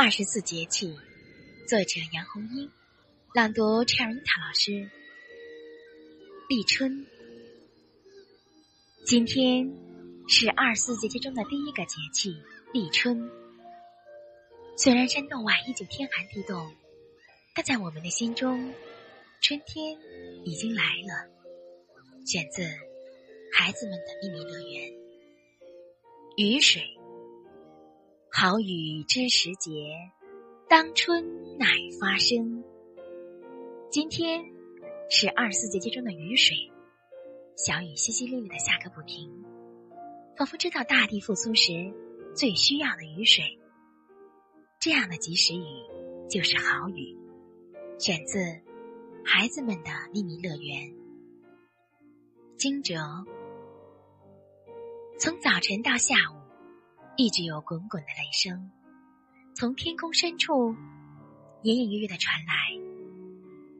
二十四节气，作者杨红樱，朗读 Cherry 塔老师。立春，今天是二十四节气中的第一个节气立春。虽然山洞外依旧天寒地冻，但在我们的心中，春天已经来了。选自《孩子们的秘密乐园》。雨水，好雨知时节，当春乃发生。今天是二十四节气中的雨水，小雨淅淅沥沥的下个不停，仿佛知道大地复苏时最需要的雨水。这样的及时雨就是好雨。选自《孩子们的秘密乐园》。惊蛰。从早晨到下午，一直有滚滚的雷声从天空深处隐隐约约的传来。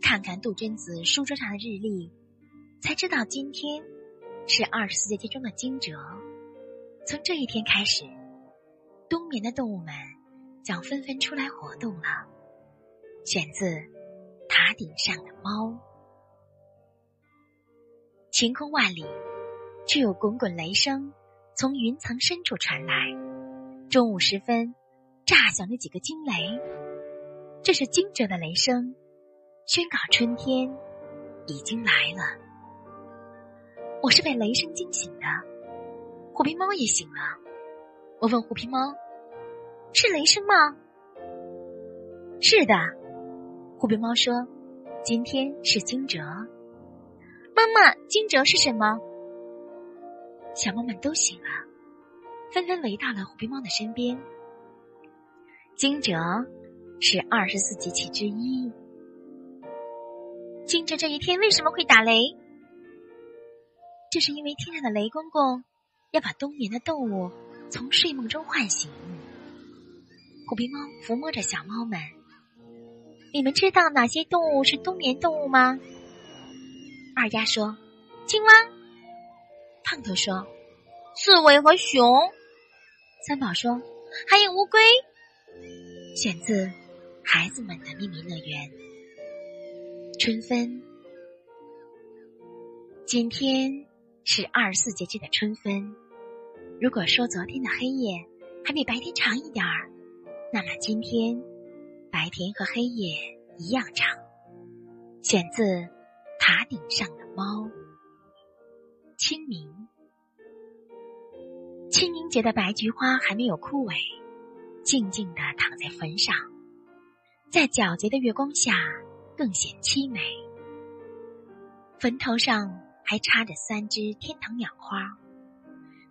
看看杜鹃子书桌上的日历，才知道今天是二十四节气中的惊蛰。从这一天开始，冬眠的动物们将纷纷出来活动了。选自《塔顶上的猫》。晴空万里，却有滚滚雷声。从云层深处传来，中午时分，炸响了几个惊雷。这是惊蛰的雷声，宣告春天已经来了。我是被雷声惊醒的，虎皮猫也醒了。我问虎皮猫：“是雷声吗？”“是的。”虎皮猫说：“今天是惊蛰。”妈妈，惊蛰是什么？小猫们都醒了，纷纷围到了虎皮猫的身边。惊蛰是二十四节气之一。惊蛰这一天为什么会打雷？这是因为天上的雷公公要把冬眠的动物从睡梦中唤醒。虎皮猫抚摸着小猫们：“你们知道哪些动物是冬眠动物吗？”二丫说：“青蛙。”胖头说：“刺猬和熊。”三宝说：“还有乌龟。”选自《孩子们的秘密乐园》。春分，今天是二十四节气的春分。如果说昨天的黑夜还比白天长一点儿，那么今天白天和黑夜一样长。选自《塔顶上的猫》。清明。清明节的白菊花还没有枯萎，静静地躺在坟上，在皎洁的月光下更显凄美。坟头上还插着三只天堂鸟花，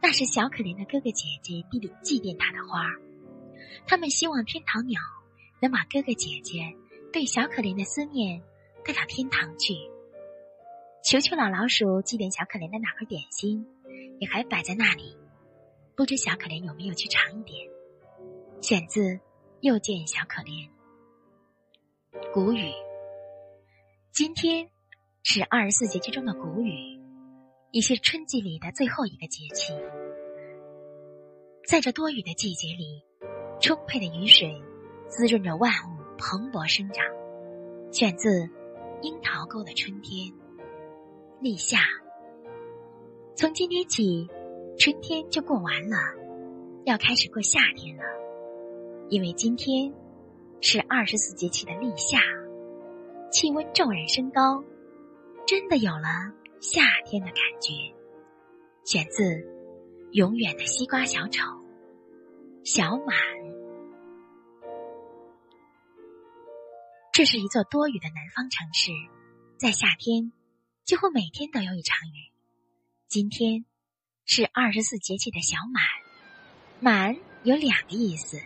那是小可怜的哥哥姐姐弟弟祭奠他的花。他们希望天堂鸟能把哥哥姐姐对小可怜的思念带到天堂去。球球老老鼠祭奠小可怜的那块点心，也还摆在那里。不知小可怜有没有去尝一点？选自《又见小可怜》。谷雨，今天是二十四节气中的谷雨，也是春季里的最后一个节气。在这多雨的季节里，充沛的雨水滋润着万物蓬勃生长。选自《樱桃沟的春天》。立夏，从今天起。春天就过完了，要开始过夏天了。因为今天是二十四节气的立夏，气温骤然升高，真的有了夏天的感觉。选自《永远的西瓜小丑》。小满，这是一座多雨的南方城市，在夏天几乎每天都有一场雨。今天。是二十四节气的小满，满有两个意思，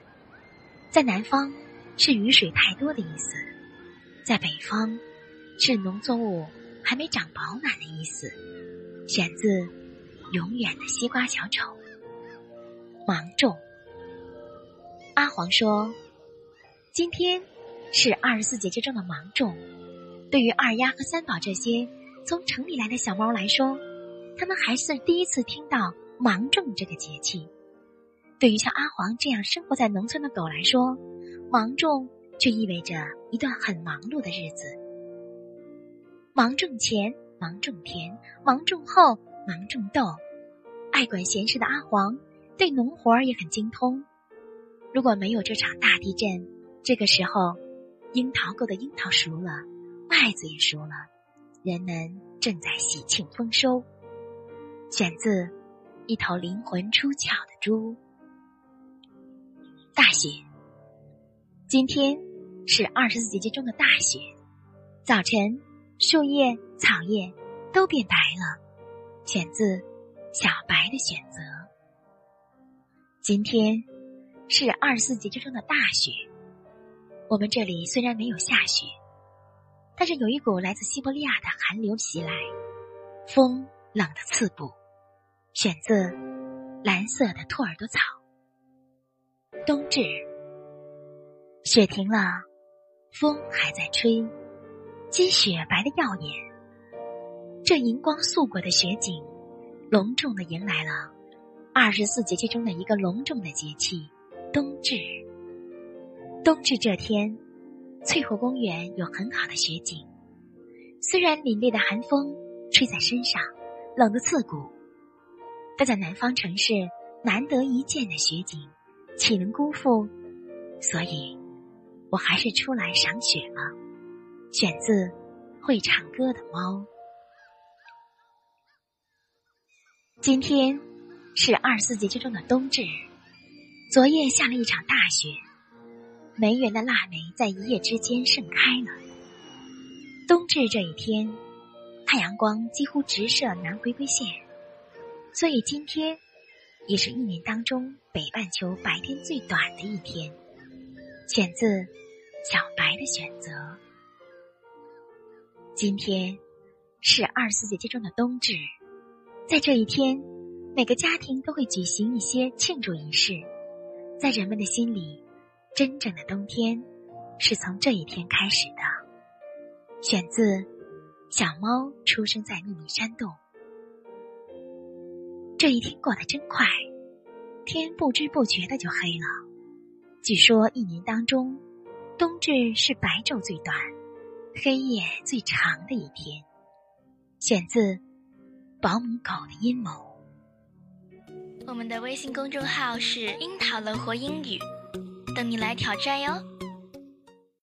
在南方是雨水太多的意思，在北方是农作物还没长饱满的意思。选自《永远的西瓜小丑》。芒种。阿黄说：“今天是二十四节气中的芒种，对于二丫和三宝这些从城里来的小猫来说。”他们还是第一次听到芒种这个节气。对于像阿黄这样生活在农村的狗来说，芒种却意味着一段很忙碌的日子。芒种前，芒种田，芒种后，芒种豆。爱管闲事的阿黄对农活也很精通。如果没有这场大地震，这个时候，樱桃沟的樱桃熟了，麦子也熟了，人们正在喜庆丰收。选自《一头灵魂出窍的猪》。大雪，今天是二十四节气中的大雪。早晨，树叶、草叶都变白了。选自小白的选择。今天是二十四节气中的大雪。我们这里虽然没有下雪，但是有一股来自西伯利亚的寒流袭来，风冷得刺骨。选自蓝色的兔耳朵草。冬至，雪停了，风还在吹，积雪白的耀眼。这银光素裹的雪景，隆重的迎来了二十四节气中的一个隆重的节气——冬至。冬至这天，翠湖公园有很好的雪景。虽然凛冽的寒风吹在身上，冷得刺骨。但在南方城市难得一见的雪景，岂能辜负？所以，我还是出来赏雪了。选自会唱歌的猫。今天是二十四节气中的冬至，昨夜下了一场大雪，梅园的腊梅在一夜之间盛开了。冬至这一天，太阳光几乎直射南回归线。所以今天也是一年当中北半球白天最短的一天。选自小白的选择。今天是二十四节气中的冬至，在这一天，每个家庭都会举行一些庆祝仪式。在人们的心里，真正的冬天是从这一天开始的。选自小猫出生在秘密山洞。这一天过得真快，天不知不觉的就黑了。据说一年当中，冬至是白昼最短、黑夜最长的一天。选自保姆狗的阴谋。我们的微信公众号是“樱桃乐活英语”，等你来挑战哟。